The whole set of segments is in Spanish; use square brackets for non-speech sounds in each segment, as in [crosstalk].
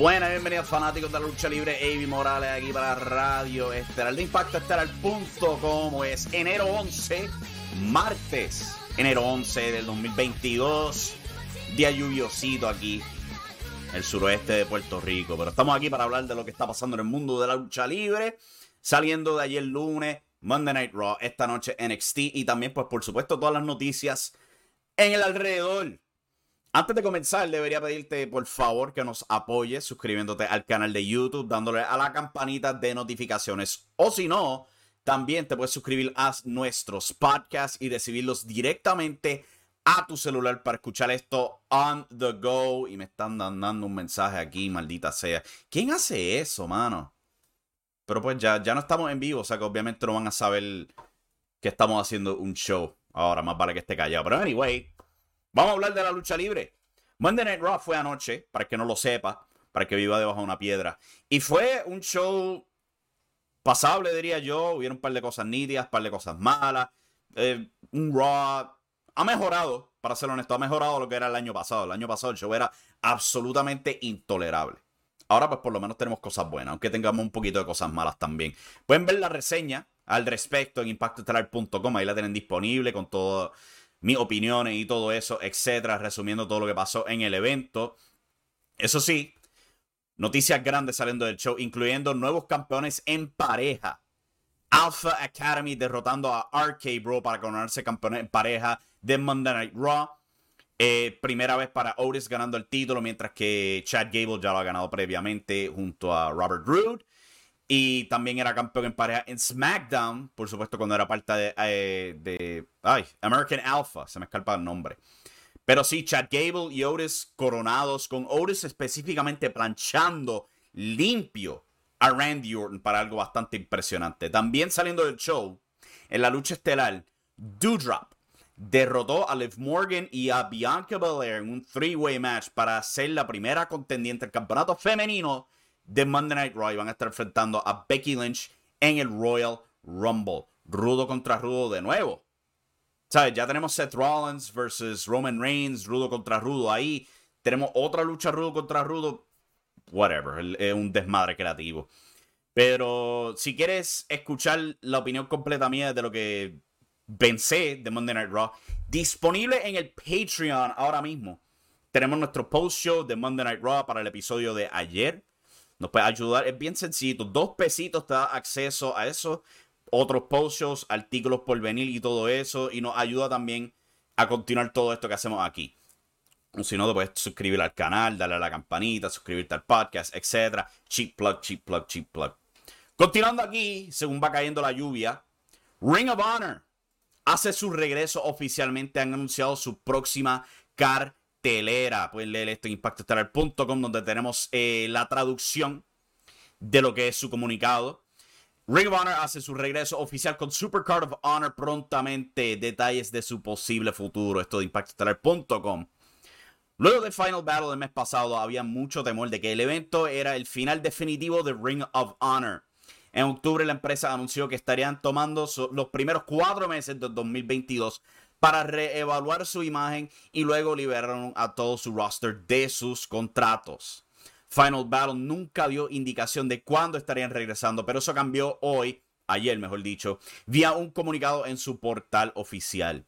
Buenas, bienvenidos fanáticos de la lucha libre. Avi Morales aquí para Radio Estelar de Impacto Estelar.com. Es enero 11, martes, enero 11 del 2022. Día lluviosito aquí, el suroeste de Puerto Rico. Pero estamos aquí para hablar de lo que está pasando en el mundo de la lucha libre. Saliendo de ayer lunes, Monday Night Raw, esta noche NXT y también, pues por supuesto, todas las noticias en el alrededor. Antes de comenzar, debería pedirte por favor que nos apoyes suscribiéndote al canal de YouTube, dándole a la campanita de notificaciones. O si no, también te puedes suscribir a nuestros podcasts y recibirlos directamente a tu celular para escuchar esto on the go. Y me están dando un mensaje aquí, maldita sea. ¿Quién hace eso, mano? Pero pues ya, ya no estamos en vivo, o sea que obviamente no van a saber que estamos haciendo un show. Ahora, más vale que esté callado. Pero anyway, vamos a hablar de la lucha libre. Monday Night Raw fue anoche, para que no lo sepa, para que viva debajo de una piedra. Y fue un show pasable, diría yo. Hubieron un par de cosas nítidas, un par de cosas malas. Eh, un Raw ha mejorado, para ser honesto, ha mejorado lo que era el año pasado. El año pasado el show era absolutamente intolerable. Ahora pues por lo menos tenemos cosas buenas, aunque tengamos un poquito de cosas malas también. Pueden ver la reseña al respecto en impactoestelar.com, ahí la tienen disponible con todas mis opiniones y todo eso, etcétera, resumiendo todo lo que pasó en el evento. Eso sí, noticias grandes saliendo del show, incluyendo nuevos campeones en pareja. Alpha Academy derrotando a RK Bro para coronarse campeón en pareja de Monday Night Raw. Eh, primera vez para Otis ganando el título, mientras que Chad Gable ya lo ha ganado previamente junto a Robert Roode. Y también era campeón en pareja en SmackDown, por supuesto, cuando era parte de, eh, de ay, American Alpha, se me escapa el nombre. Pero sí, Chad Gable y Otis coronados, con Otis específicamente planchando limpio a Randy Orton para algo bastante impresionante. También saliendo del show, en la lucha estelar, Doudrop derrotó a Liv Morgan y a Bianca Belair en un three-way match para ser la primera contendiente del campeonato femenino de Monday Night Raw y van a estar enfrentando a Becky Lynch en el Royal Rumble. Rudo contra rudo de nuevo. ¿Sabes? Ya tenemos Seth Rollins versus Roman Reigns, rudo contra rudo ahí. Tenemos otra lucha rudo contra rudo. Whatever, es un desmadre creativo. Pero si quieres escuchar la opinión completa mía de lo que pensé de Monday Night Raw, disponible en el Patreon ahora mismo. Tenemos nuestro post show de Monday Night Raw para el episodio de ayer. Nos puede ayudar, es bien sencillo. Dos pesitos te da acceso a eso. Otros post shows, artículos por venir y todo eso. Y nos ayuda también a continuar todo esto que hacemos aquí. Si no, te puedes suscribir al canal, darle a la campanita, suscribirte al podcast, etc. Cheap plug, cheap plug, cheap plug. Continuando aquí, según va cayendo la lluvia, Ring of Honor hace su regreso oficialmente. Han anunciado su próxima cartelera. Pueden leer esto en impactoestelar.com donde tenemos eh, la traducción de lo que es su comunicado. Ring of Honor hace su regreso oficial con Supercard of Honor prontamente. Detalles de su posible futuro. Esto de impactoestelar.com. Luego del Final Battle del mes pasado había mucho temor de que el evento era el final definitivo de Ring of Honor. En octubre la empresa anunció que estarían tomando los primeros cuatro meses de 2022 para reevaluar su imagen y luego liberaron a todo su roster de sus contratos. Final Battle nunca dio indicación de cuándo estarían regresando, pero eso cambió hoy, ayer mejor dicho, vía un comunicado en su portal oficial.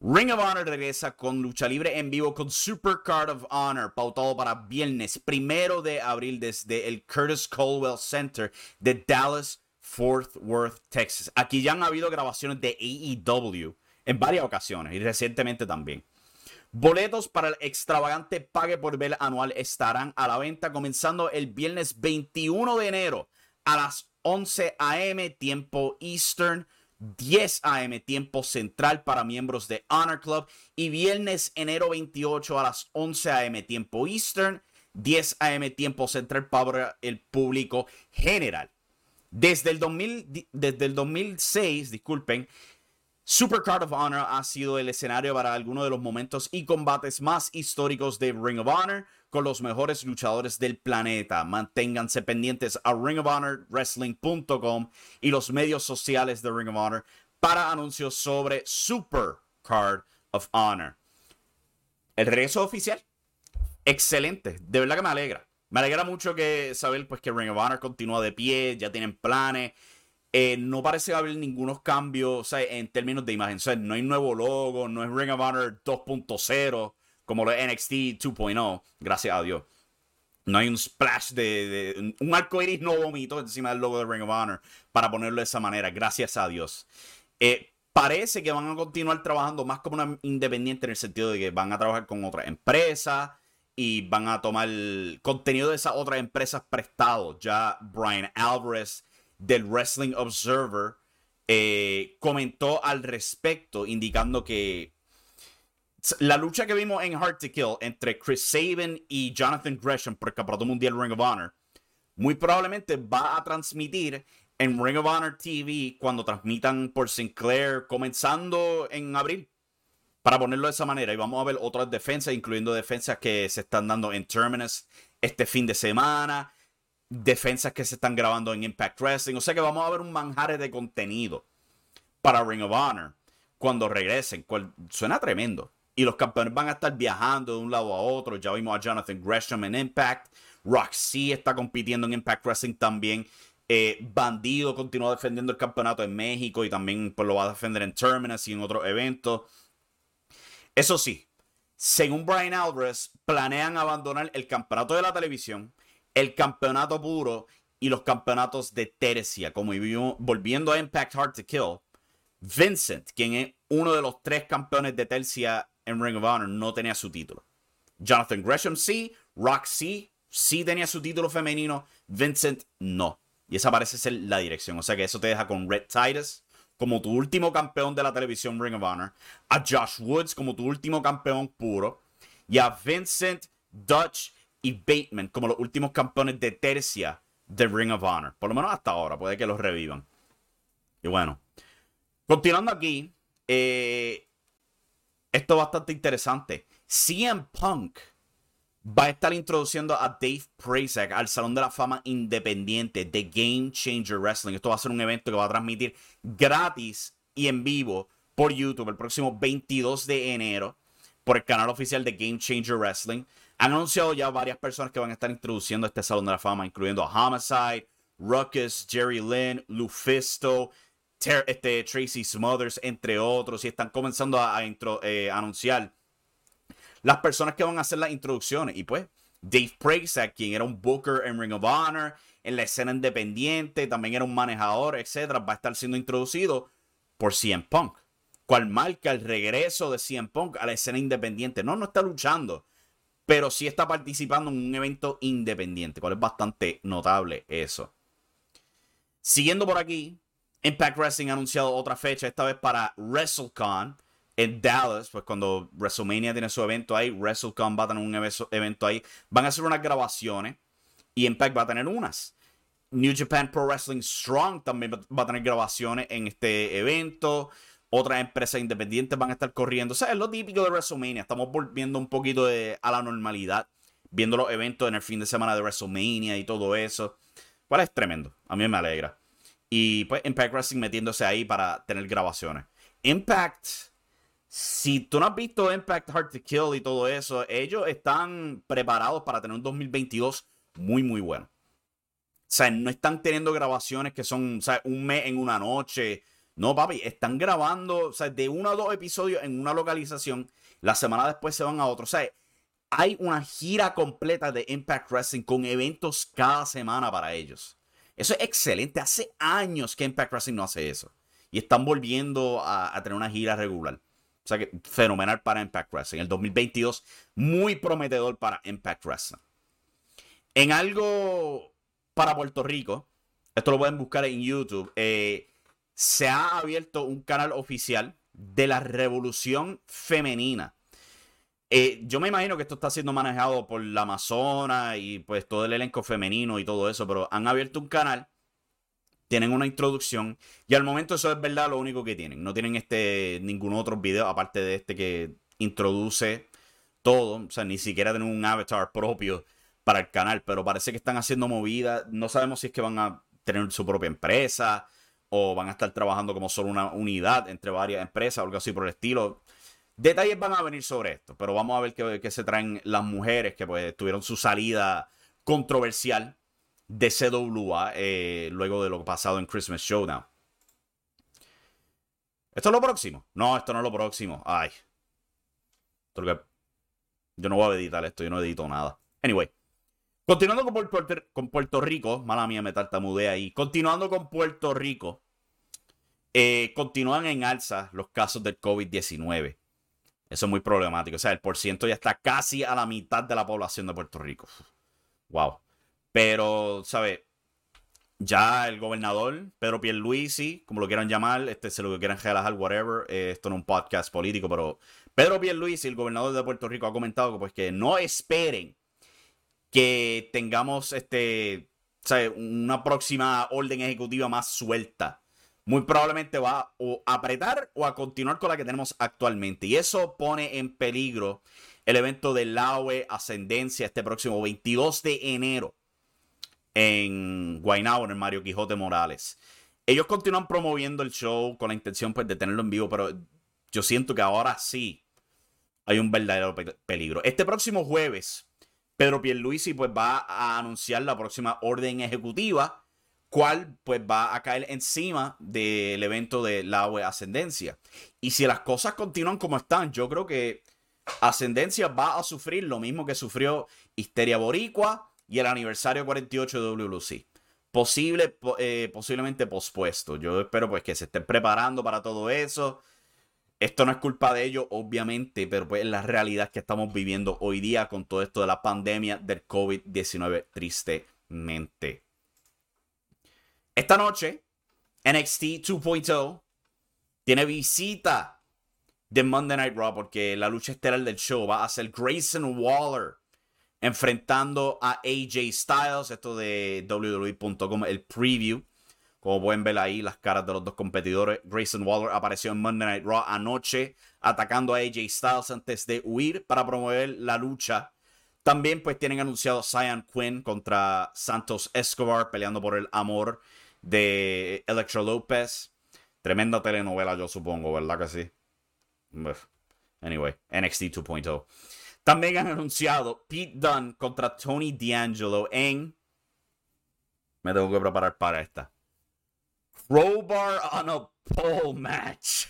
Ring of Honor regresa con lucha libre en vivo con Super Card of Honor, pautado para viernes primero de abril desde el Curtis Colwell Center de Dallas, Fort Worth, Texas. Aquí ya han habido grabaciones de AEW en varias ocasiones y recientemente también. Boletos para el extravagante Pague por Ver anual estarán a la venta comenzando el viernes 21 de enero a las 11 a.m. tiempo Eastern 10 a.m. tiempo central para miembros de Honor Club y viernes enero 28 a las 11 a.m. tiempo Eastern, 10 a.m. tiempo central para el público general. Desde el, 2000, desde el 2006, disculpen, Supercard of Honor ha sido el escenario para algunos de los momentos y combates más históricos de Ring of Honor con los mejores luchadores del planeta. Manténganse pendientes a ringofhonorwrestling.com y los medios sociales de Ring of Honor para anuncios sobre Supercard of Honor. El regreso oficial, excelente, de verdad que me alegra. Me alegra mucho que saber pues, que Ring of Honor continúa de pie, ya tienen planes. Eh, no parece haber ningunos cambios en términos de imagen. No hay nuevo logo, no es Ring of Honor 2.0 como lo es NXT 2.0, gracias a Dios. No hay un splash de, un arco iris no vomito encima del logo de Ring of Honor para ponerlo de esa manera, gracias a Dios. Eh, parece que van a continuar trabajando más como una independiente en el sentido de que van a trabajar con otras empresas y van a tomar contenido de esas otras empresas prestado. Ya Brian Alvarez del Wrestling Observer eh, comentó al respecto, indicando que la lucha que vimos en Hard to Kill entre Chris Sabin y Jonathan Gresham por el Campeonato Mundial Ring of Honor, muy probablemente va a transmitir en Ring of Honor TV cuando transmitan por Sinclair comenzando en abril. Para ponerlo de esa manera. Y vamos a ver otras defensas, incluyendo defensas que se están dando en Terminus este fin de semana. Defensas que se están grabando en Impact Wrestling. O sea que vamos a ver un manjar de contenido para Ring of Honor cuando regresen. Cual suena tremendo. Y los campeones van a estar viajando de un lado a otro. Ya vimos a Jonathan Gresham en Impact. Roxy está compitiendo en Impact Wrestling también. Eh, Bandido continúa defendiendo el campeonato en México y también pues, lo va a defender en Terminus y en otros eventos. Eso sí, según Brian Alvarez, planean abandonar el campeonato de la televisión, el campeonato puro y los campeonatos de tercia, como volviendo a Impact Hard to Kill. Vincent, quien es uno de los tres campeones de tercia en Ring of Honor, no tenía su título. Jonathan Gresham sí, Rock sí, sí tenía su título femenino, Vincent no. Y esa parece ser la dirección. O sea que eso te deja con Red Titus como tu último campeón de la televisión Ring of Honor, a Josh Woods como tu último campeón puro, y a Vincent, Dutch y Bateman como los últimos campeones de tercia de Ring of Honor. Por lo menos hasta ahora, puede que los revivan. Y bueno, continuando aquí, eh, esto es bastante interesante. CM Punk va a estar introduciendo a Dave Prazak al Salón de la Fama Independiente de Game Changer Wrestling. Esto va a ser un evento que va a transmitir gratis y en vivo por YouTube el próximo 22 de enero por el canal oficial de Game Changer Wrestling. Han anunciado ya varias personas que van a estar introduciendo este Salón de la Fama, incluyendo a Homicide, Ruckus, Jerry Lynn, Lufisto, este, Tracy Smothers, entre otros, y están comenzando a, eh, anunciar las personas que van a hacer las introducciones. Y pues, Dave Prazak, quien era un booker en Ring of Honor, en la escena independiente, también era un manejador, etcétera, va a estar siendo introducido por CM Punk. Cual marca el regreso de CM Punk a la escena independiente. No, no está luchando, pero sí está participando en un evento independiente, cual es bastante notable eso. Siguiendo por aquí, Impact Wrestling ha anunciado otra fecha, esta vez para WrestleCon, en Dallas, pues cuando WrestleMania tiene su evento ahí, WrestleCon va a tener un evento ahí, van a hacer unas grabaciones y Impact va a tener unas. New Japan Pro Wrestling Strong también va a tener grabaciones en este evento. Otras empresas independientes van a estar corriendo. O sea, es lo típico de WrestleMania. Estamos volviendo un poquito a la normalidad. Viendo los eventos en el fin de semana de WrestleMania y todo eso. Cual es tremendo. A mí me alegra. Y pues Impact Wrestling metiéndose ahí para tener grabaciones. Impact si tú no has visto Impact Hard to Kill y todo eso, ellos están preparados para tener un 2022 muy, muy bueno. O sea, no están teniendo grabaciones que son un mes en una noche. No, papi, están grabando o sea, de uno a dos episodios en una localización. La semana después se van a otro. O sea, hay una gira completa de Impact Wrestling con eventos cada semana para ellos. Eso es excelente. Hace años que Impact Wrestling no hace eso. Y están volviendo a tener una gira regular. O sea que fenomenal para Impact Wrestling. El 2022, muy prometedor para Impact Wrestling. En algo para Puerto Rico, esto lo pueden buscar en YouTube, eh, se ha abierto un canal oficial de la revolución femenina. Eh, yo me imagino que esto está siendo manejado por la Amazona y pues todo el elenco femenino y todo eso, pero han abierto un canal tienen una introducción y al momento eso es verdad lo único que tienen. No tienen este ningún otro video aparte de este que introduce todo, o sea, ni siquiera tienen un avatar propio para el canal, pero parece que están haciendo movidas, no sabemos si es que van a tener su propia empresa o van a estar trabajando como solo una unidad entre varias empresas o algo así por el estilo. Detalles van a venir sobre esto, pero vamos a ver qué, se traen las mujeres que pues tuvieron su salida controversial de CWA eh, luego de lo pasado en Christmas Showdown. ¿Esto es lo próximo? No, esto no es lo próximo. Ay. Yo no voy a editar esto, yo no edito nada. Anyway. Continuando con Puerto, con Puerto Rico, mala mía me tartamudeé ahí. Continuando con Puerto Rico, eh, continúan en alza los casos del COVID-19. Eso es muy problemático. O sea, el porciento ya está casi a la mitad de la población de Puerto Rico. Wow. Pero, ¿sabes? Ya el gobernador, Pedro Pierluisi, como lo quieran llamar, este, se lo quieran relajar, whatever. Eh, esto no es un podcast político, pero Pedro Pierluisi, el gobernador de Puerto Rico, ha comentado que, pues, que no esperen que tengamos este, una próxima orden ejecutiva más suelta muy probablemente va a apretar o a continuar con la que tenemos actualmente. Y eso pone en peligro el evento de Laue Ascendencia este próximo 22 de enero en Guaynabo, en el Mario Quijote Morales. Ellos continúan promoviendo el show con la intención pues, de tenerlo en vivo, pero yo siento que ahora sí hay un verdadero peligro. Este próximo jueves, Pedro Pierluisi pues, va a anunciar la próxima orden ejecutiva cuál pues va a caer encima del evento de la Ascendencia. Y si las cosas continúan como están, yo creo que Ascendencia va a sufrir lo mismo que sufrió Histeria Boricua y el aniversario 48 de WLC. Posible, eh, posiblemente pospuesto. Yo espero pues que se estén preparando para todo eso. Esto no es culpa de ellos, obviamente, pero pues es la realidad que estamos viviendo hoy día con todo esto de la pandemia del COVID-19, tristemente. Esta noche, NXT 2.0 tiene visita de Monday Night Raw porque la lucha estelar del show va a ser Grayson Waller enfrentando a AJ Styles. Esto de WWE.com, el preview. Como pueden ver ahí, las caras de los dos competidores. Grayson Waller apareció en Monday Night Raw anoche atacando a AJ Styles antes de huir para promover la lucha. También pues tienen anunciado Cyan Quinn contra Santos Escobar peleando por el amor de Electra Lopez. Tremenda telenovela, yo supongo, ¿verdad que sí? Anyway, NXT 2.0. También han anunciado Pete Dunne contra Tony D'Angelo en. Me tengo que preparar para esta. Crowbar on a pole match.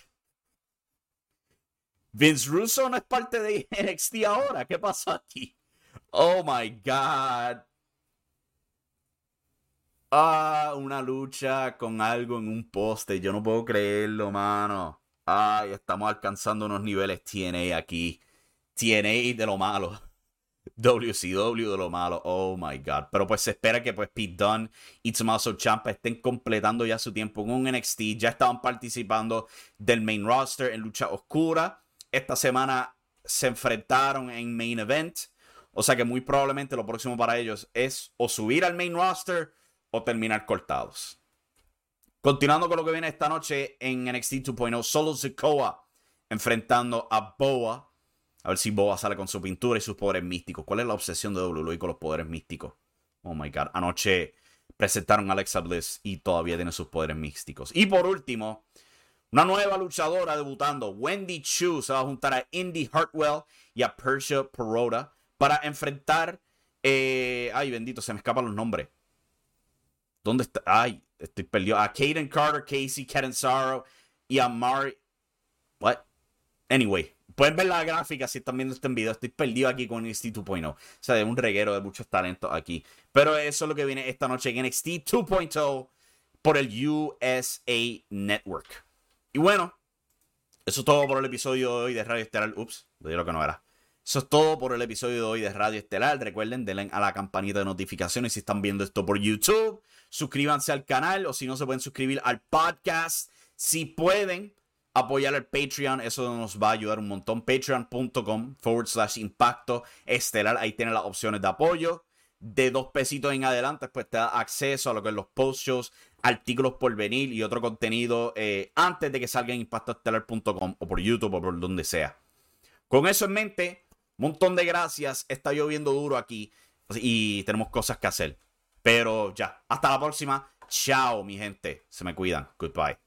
Vince Russo no es parte de NXT ahora. ¿Qué pasó aquí? Oh my god. Ah, una lucha con algo en un poste. Yo no puedo creerlo, mano. Ay, estamos alcanzando unos niveles TNA aquí. TNA de lo malo. [laughs] WCW de lo malo. Oh my god. Pero pues se espera que pues Pete Dunne y Tommaso Ciampa estén completando ya su tiempo en un NXT. Ya estaban participando del main roster en lucha oscura. Esta semana se enfrentaron en main event. O sea que muy probablemente lo próximo para ellos es o subir al main roster o terminar cortados. Continuando con lo que viene esta noche en NXT 2.0, Solo Sikoa enfrentando a Boa. A ver si Boa sale con su pintura y sus poderes místicos. ¿Cuál es la obsesión de WWE con los poderes místicos? Oh my god. Anoche presentaron a Alexa Bliss y todavía tiene sus poderes místicos. Y por último, una nueva luchadora debutando, Wendy Chu, se va a juntar a Indy Hartwell y a Persia Perota para enfrentar. Eh, ay, bendito, se me escapan los nombres. ¿Dónde está? Ay, estoy perdido. A Caden Carter, Casey Catanzaro y a Mari. What? Anyway, pueden ver la gráfica si están viendo este video. Estoy perdido aquí con NXT 2.0. O sea, de un reguero de muchos talentos aquí. Pero eso es lo que viene esta noche en NXT 2.0 por el USA Network. Y bueno, eso es todo por el episodio de hoy de Radio Estelar. Ups, lo que no era. Eso es todo por el episodio de hoy de Radio Estelar. Recuerden, denle a la campanita de notificaciones si están viendo esto por YouTube suscríbanse al canal o si no se pueden suscribir al podcast. Si pueden apoyar el Patreon, eso nos va a ayudar un montón. Patreon.com forward slash impacto estelar. Ahí tienen las opciones de apoyo. De dos pesitos en adelante, pues te da acceso a lo que es los post shows, artículos por venir y otro contenido eh, antes de que salga en impactoestelar.com o por YouTube o por donde sea. Con eso en mente, montón de gracias. Está lloviendo duro aquí y tenemos cosas que hacer. Pero ya, hasta la próxima. Chao, mi gente. Se me cuidan. Goodbye.